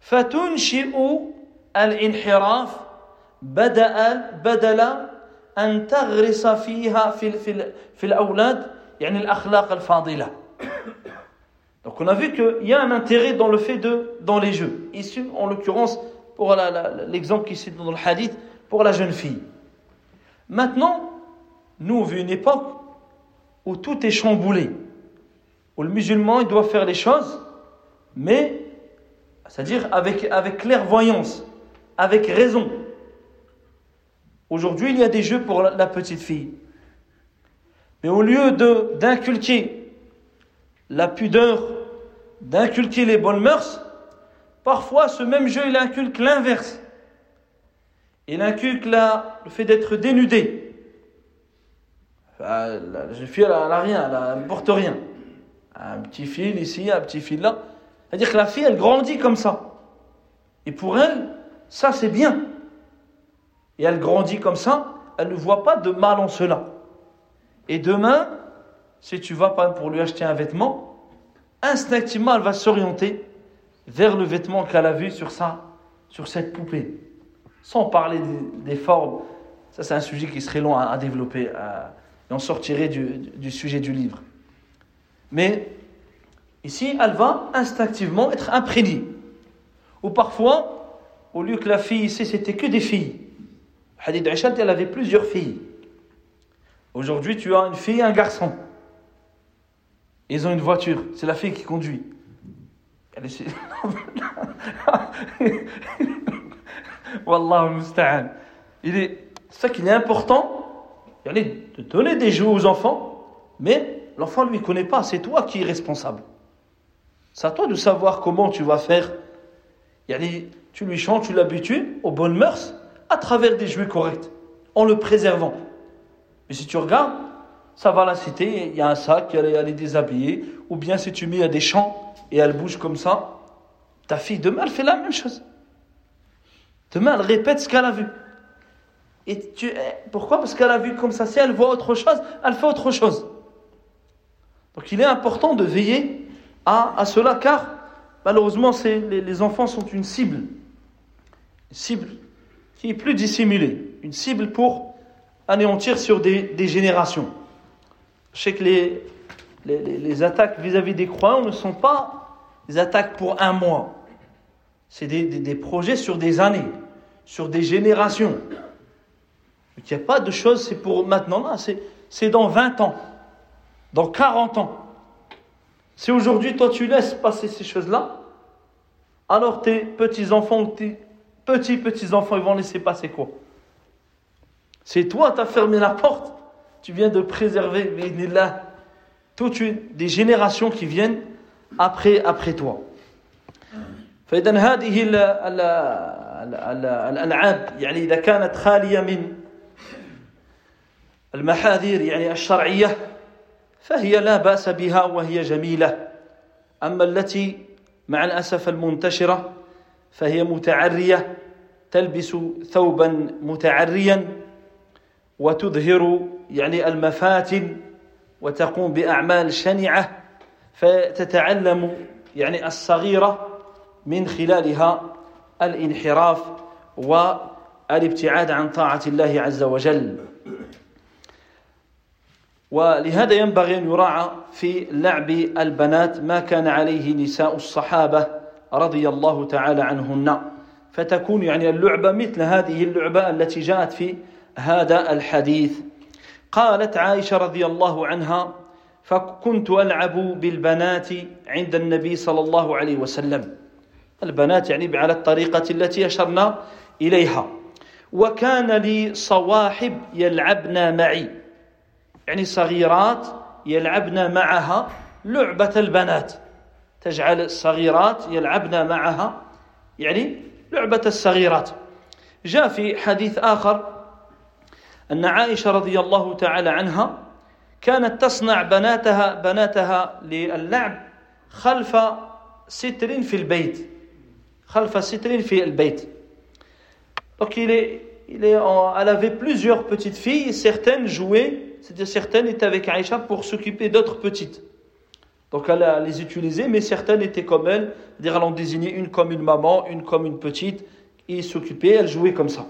فتنشئ الانحراف بدأ بدل أن تغرس فيها في, في, في الأولاد يعني الأخلاق الفاضلة Donc on a vu qu'il y a un intérêt dans le fait de, dans les jeux. Ici, en l'occurrence, pour l'exemple qui est dans le hadith, pour la jeune fille. Maintenant, nous, on vit une époque où tout est chamboulé, où le musulman, il doit faire les choses, mais, c'est-à-dire avec, avec clairvoyance, avec raison. Aujourd'hui, il y a des jeux pour la petite fille. Mais au lieu d'inculquer la pudeur, d'inculquer les bonnes mœurs, parfois ce même jeu, il inculque l'inverse. Il inculque le fait d'être dénudé. la jeune fille, elle n'a rien, elle ne porte rien. Un petit fil ici, un petit fil là. C'est-à-dire que la fille, elle grandit comme ça. Et pour elle, ça c'est bien. Et elle grandit comme ça, elle ne voit pas de mal en cela. Et demain, si tu vas pas pour lui acheter un vêtement, instinctivement, elle va s'orienter vers le vêtement qu'elle a vu sur ça, sur cette poupée. Sans parler des, formes. Ça, c'est un sujet qui serait long à, développer. et on sortirait du, du sujet du livre. Mais ici, elle va instinctivement être imprégnée. Ou parfois, au lieu que la fille ici, c'était que des filles. Hadith Aisha, elle avait plusieurs filles. Aujourd'hui, tu as une fille et un garçon. Ils ont une voiture. C'est la fille qui conduit. Elle est... Musta'an. Il est ça qu'il est important, de donner des jeux aux enfants, mais l'enfant lui connaît pas, c'est toi qui es responsable. C'est à toi de savoir comment tu vas faire. Tu lui changes, tu l'habitues aux bonnes mœurs à travers des jouets corrects, en le préservant. Mais si tu regardes, ça va la citer, il y a un sac, elle est déshabillée, ou bien si tu mets à des champs et elle bouge comme ça, ta fille demain elle fait la même chose. Demain elle répète ce qu'elle a vu. Et tu, eh, pourquoi? Parce qu'elle a vu comme ça. Si elle voit autre chose, elle fait autre chose. Donc il est important de veiller à, à cela, car malheureusement les, les, enfants sont une cible. Une cible qui est plus dissimulée. Une cible pour anéantir sur des, générations. Je sais que les, attaques vis-à-vis des croyants ne sont pas des attaques pour un mois. C'est des projets sur des années, sur des générations. Il n'y a pas de choses, c'est pour maintenant, là, c'est dans 20 ans, dans 40 ans. Si aujourd'hui, toi, tu laisses passer ces choses-là, alors tes petits-enfants ou tes petits-petits-enfants, ils vont laisser passer quoi C'est toi, tu as fermé la porte, tu viens de préserver, là, toutes des générations qui viennent après, après toi. فإذا هذه الألعاب يعني إذا كانت خالية من المحاذير يعني الشرعية فهي لا بأس بها وهي جميلة أما التي مع الأسف المنتشرة فهي متعرية تلبس ثوبا متعريا وتظهر يعني المفاتن وتقوم بأعمال شنعة فتتعلم يعني الصغيرة من خلالها الانحراف والابتعاد عن طاعة الله عز وجل. ولهذا ينبغي أن يراعى في لعب البنات ما كان عليه نساء الصحابة رضي الله تعالى عنهن. فتكون يعني اللعبة مثل هذه اللعبة التي جاءت في هذا الحديث. قالت عائشة رضي الله عنها فكنت ألعب بالبنات عند النبي صلى الله عليه وسلم. البنات يعني على الطريقة التي أشرنا إليها. وكان لي صواحب يلعبن معي. يعني صغيرات يلعبن معها لعبة البنات. تجعل الصغيرات يلعبن معها يعني لعبة الصغيرات جاء في حديث آخر أن عائشة رضي الله تعالى عنها كانت تصنع بناتها بناتها للعب خلف ستر في البيت خلف ستر في البيت Donc il est, il est en, elle avait plusieurs petites filles certaines jouaient, c'était certaines étaient avec Aïcha pour s'occuper d'autres petites. Donc elle, elle les utilisait, mais certaines étaient comme elle, c'est-à-dire elle en désignait une comme une maman, une comme une petite, et s'occupait, elle jouait comme ça.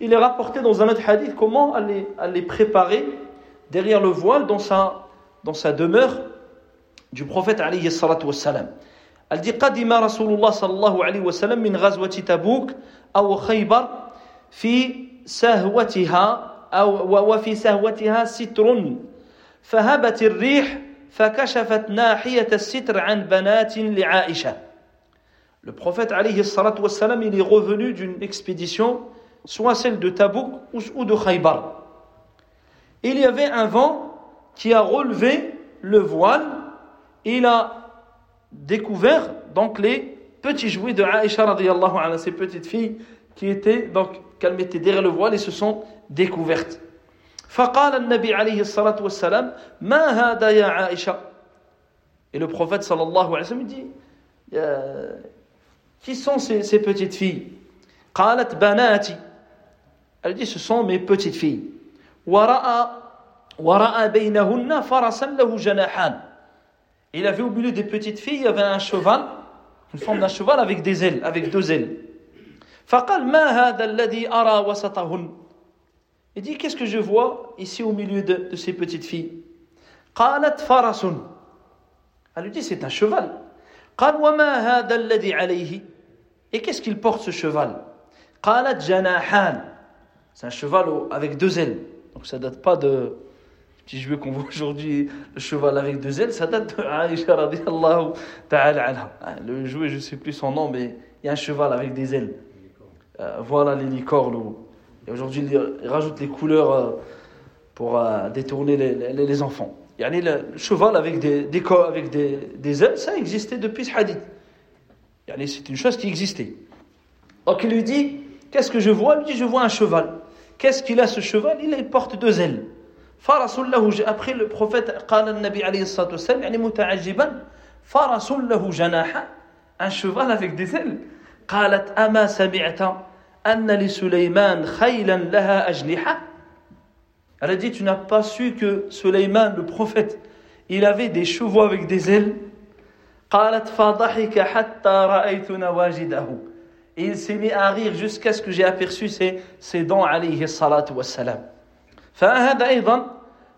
Il est rapporté dans un autre hadith comment elle les, elle les préparait derrière le voile dans sa, dans sa demeure du prophète alayhi salatu wassalam. Elle dit قدم رسول الله صلى الله عليه وسلم من غزوة تبوك أو خيبر في سهوتها أو وفي سهوتها ستر فهبت الريح فكشفت ناحية الستر عن بنات لعائشة Le prophète alayhi salatu wassalam, il est revenu d'une expédition, soit celle de Tabouk ou de Khaybar. Il y avait un vent qui a relevé le voile et il a découvert donc les petits jouets de Aïcha radiallahu anha, ces petites filles qui étaient donc qu'elle mettait derrière le voile et se sont découvertes. فقال النبي عليه الصلاة والسلام ما هذا يا عائشة Et le prophète sallallahu alayhi wa sallam dit Qui sont ces, ces petites filles قالت بناتي Elle dit ce sont mes petites filles ورأى ورأى بينهن فرسا له جناحان Il avait au milieu des petites filles, il y avait un cheval, une forme d'un cheval avec des ailes, avec deux ailes. فقال ما هذا الذي أرى وسطهن Il dit qu'est-ce que je vois ici au milieu de, de ces petites filles قالت فرس Elle lui dit c'est un cheval. قال وما هذا الذي عليه Et qu'est-ce qu'il porte ce cheval قالت جناحان C'est un cheval avec deux ailes. Donc ça date pas de petit jouet qu'on voit aujourd'hui, le cheval avec deux ailes, ça date de Aïcha radiallahu ta'ala anha. Le jouet, je ne sais plus son nom, mais il y a un cheval avec des ailes. Euh, voilà les licornes. et aujourd'hui, ils rajoutent les couleurs euh, pour euh, détourner les, les, les enfants. Yani le cheval avec des, avec des, ailes, ça existait depuis ce hadith. C'est une chose qui existait. Donc il lui dit, qu'est-ce que je vois? Il lui dit, je vois un cheval. Qu'est-ce qu'il a ce cheval? Il porte deux ailes. Après le prophète, un cheval avec des ailes. أن لسليمان خيلا لها أجنحة. Elle a dit, tu n'as pas su que Suleiman, le prophète, il avait des chevaux avec des ailes. قالت فضحك حتى رأيت نواجده. Et il s'est mis à rire jusqu'à ce que j'ai aperçu ses, ses dents عليه الصلاة والسلام فهذا أيضا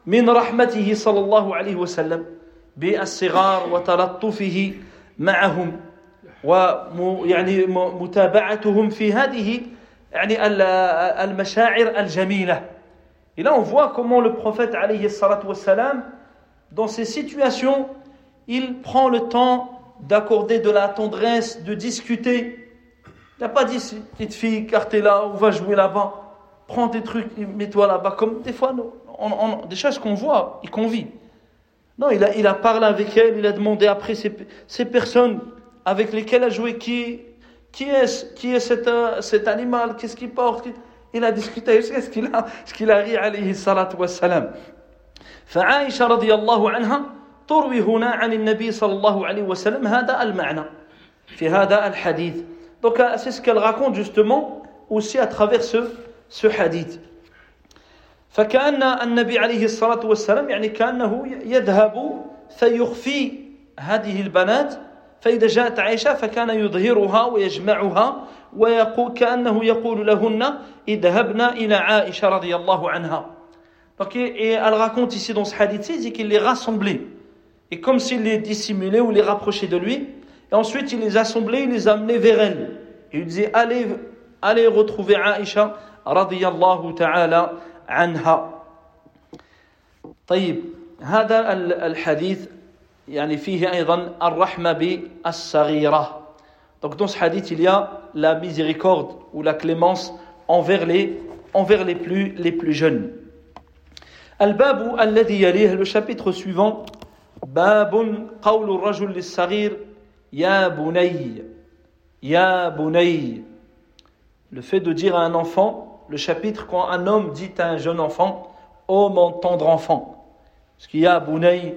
من رحمته صلى الله عليه وسلم بالصغار وتلطفه معهم ويعني متابعتهم في هذه يعني المشاعر الجميله Et là, on voit comment le prophète, wassalam, dans ces situations, il prend le temps d'accorder de la tendresse, de discuter. Il n'a pas dit, petite fille, car t'es là, on va jouer là-bas. Prends tes trucs, mets-toi là-bas. Comme des fois, on, on, des choses qu'on voit, il convie. Non, il a, parlé avec elle, il a demandé après ces, personnes avec lesquelles elle joué qui, qui est, qui est cet, euh, cet animal, qu'est-ce qu'il porte. Il a discuté jusqu'à ce qu'il a, qu'il a ri عليه الصلاة والسلام. فعائشة رضي الله عنها تروي هنا عن النبي صلى الله عليه وسلم هذا المعنى في هذا الحديث. Donc c'est ce qu'elle raconte justement aussi à travers ce, ce hadith. فكأن النبي عليه الصلاة والسلام يعني كأنه يذهب فيخفي هذه البنات فإذا جاءت عائشة فكان يظهرها ويجمعها ويقول كأنه يقول لهن اذهبن إلى عائشة رضي الله عنها Donc, et elle raconte ici dans ce hadith, il dit qu'il les rassemblait. Et comme s'il les dissimulait ou les rapprochait de lui. Et ensuite, il les assemblait, il les amenait vers elle. Et il disait, allez, allez retrouver Aïcha, radiyallahu ta'ala anha. طيب هذا الحديث يعني فيه أيضا الرحمة بالصغيرة Donc dans ce hadith, il y a la miséricorde ou la clémence envers les, envers les, plus, les plus jeunes. Al-Babu alladhi yalih, le chapitre suivant, Babun qawlu rajul lis-saghir, Ya bunay, Ya bunay. Le fait de dire à un enfant, le chapitre quand un homme dit à un jeune enfant, Oh mon tendre enfant. Parce qu'il y a bunay,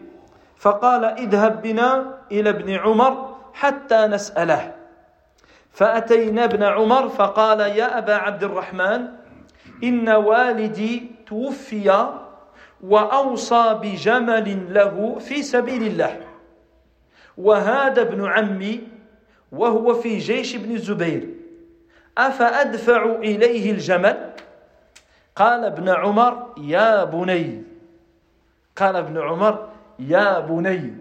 فقال اذهب بنا إلى ابن عمر حتى نسأله. فأتينا ابن عمر فقال يا أبا عبد الرحمن إن والدي توفي وأوصى بجمل له في سبيل الله. وهذا ابن عمي وهو في جيش ابن الزبير. أفأدفع إليه الجمل؟ قال ابن عمر يا بني. قال ابن عمر يا بني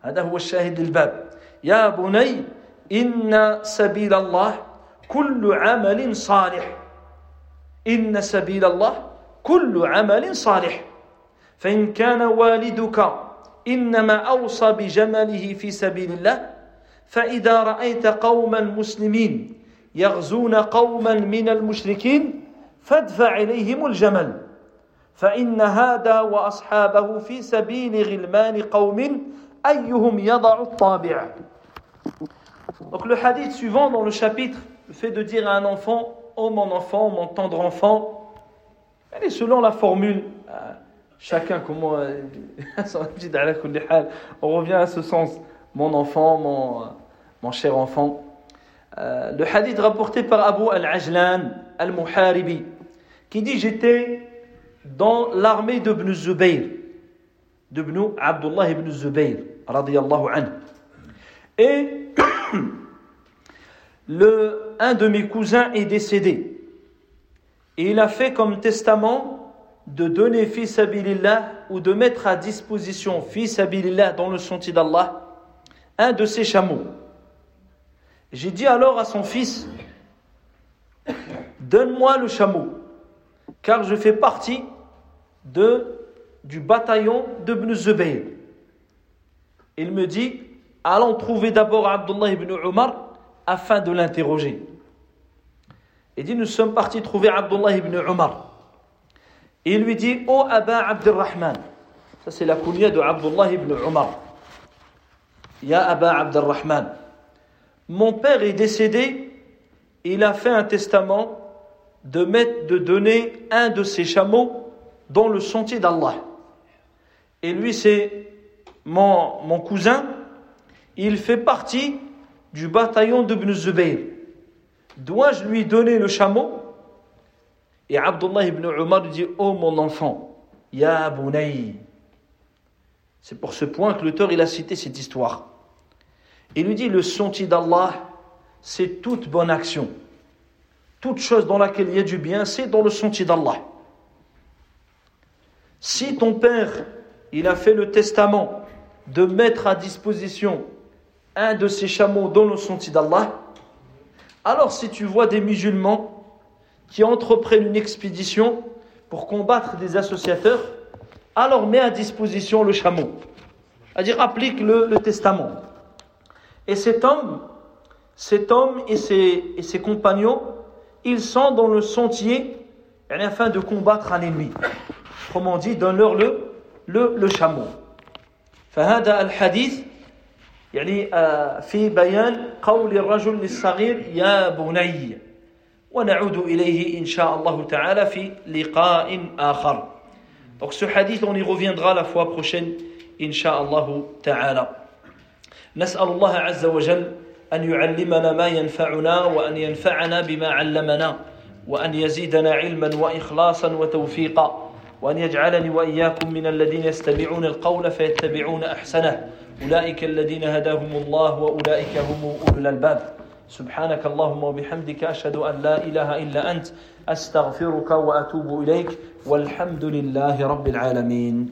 هذا هو الشاهد للباب يا بني إن سبيل الله كل عمل صالح. إن سبيل الله كل عمل صالح. فإن كان والدك إنما أوصى بجمله في سبيل الله فإذا رأيت قوما مسلمين يغزون قوما من المشركين فادفع إليهم الجمل. فإن هذا وأصحابه في سبيل غلمان قوم أيهم يضع الطابع Donc le hadith suivant dans le chapitre, le fait de dire à un enfant, oh mon enfant, mon tendre enfant, elle est selon la formule, euh, chacun comment, euh, on revient à ce sens, mon enfant, mon, mon cher enfant. Euh, le hadith rapporté par Abu al-Ajlan al-Muharibi, qui dit j'étais dans l'armée de Ibn Zubayr, de Ibn Abdullah ibn Zubayr, radiyallahu anhu. Et un de mes cousins est décédé. Et il a fait comme testament de donner fils abilillah ou de mettre à disposition fils abilillah dans le sentier d'Allah un de ses chameaux. J'ai dit alors à son fils Donne-moi le chameau, car je fais partie de, du bataillon de Ibn Zubayr. Il me dit Allons trouver d'abord Abdullah ibn Umar afin de l'interroger. Il dit, nous sommes partis trouver Abdullah ibn Umar. Et il lui dit, oh Abba Abdurrahman. Ça c'est la kunya de Abdullah ibn Umar. Ya Abba Abdurrahman. Mon père est décédé, il a fait un testament de, mettre, de donner un de ses chameaux dans le sentier d'Allah. Et lui c'est mon, mon cousin, il fait partie du bataillon d'Ibn Zubayr. Dois-je lui donner le chameau? Et Abdullah ibn Umar lui dit Oh mon enfant, Ya Bunay. C'est pour ce point que l'auteur a cité cette histoire. Il lui dit Le sentier d'Allah, c'est toute bonne action. Toute chose dans laquelle il y a du bien, c'est dans le sentier d'Allah. Si ton père, il a fait le testament de mettre à disposition un de ces chameaux dans le sentier d'Allah, alors si tu vois des musulmans qui entreprennent une expédition pour combattre des associateurs, alors mets à disposition le chameau. C'est-à-dire applique le, testament. Et cet homme, cet homme et ses, et ses compagnons, ils sont dans le sentier afin de combattre un ennemi. Comment dit, donne-leur le, le, le chameau. يعني في بيان قول الرجل للصغير يا بني ونعود إليه إن شاء الله تعالى في لقاء آخر Donc ce hadith, on y reviendra la fois prochaine, الله تعالى. نسأل الله عز وجل أن يعلمنا ما ينفعنا وأن ينفعنا بما علمنا وأن يزيدنا علما وإخلاصا وتوفيقا وأن يجعلني وإياكم من الذين يستمعون القول فيتبعون أحسنه. أولئك الذين هداهم الله وأولئك هم أولو الألباب. سبحانك اللهم وبحمدك أشهد أن لا إله إلا أنت. أستغفرك وأتوب إليك. والحمد لله رب العالمين.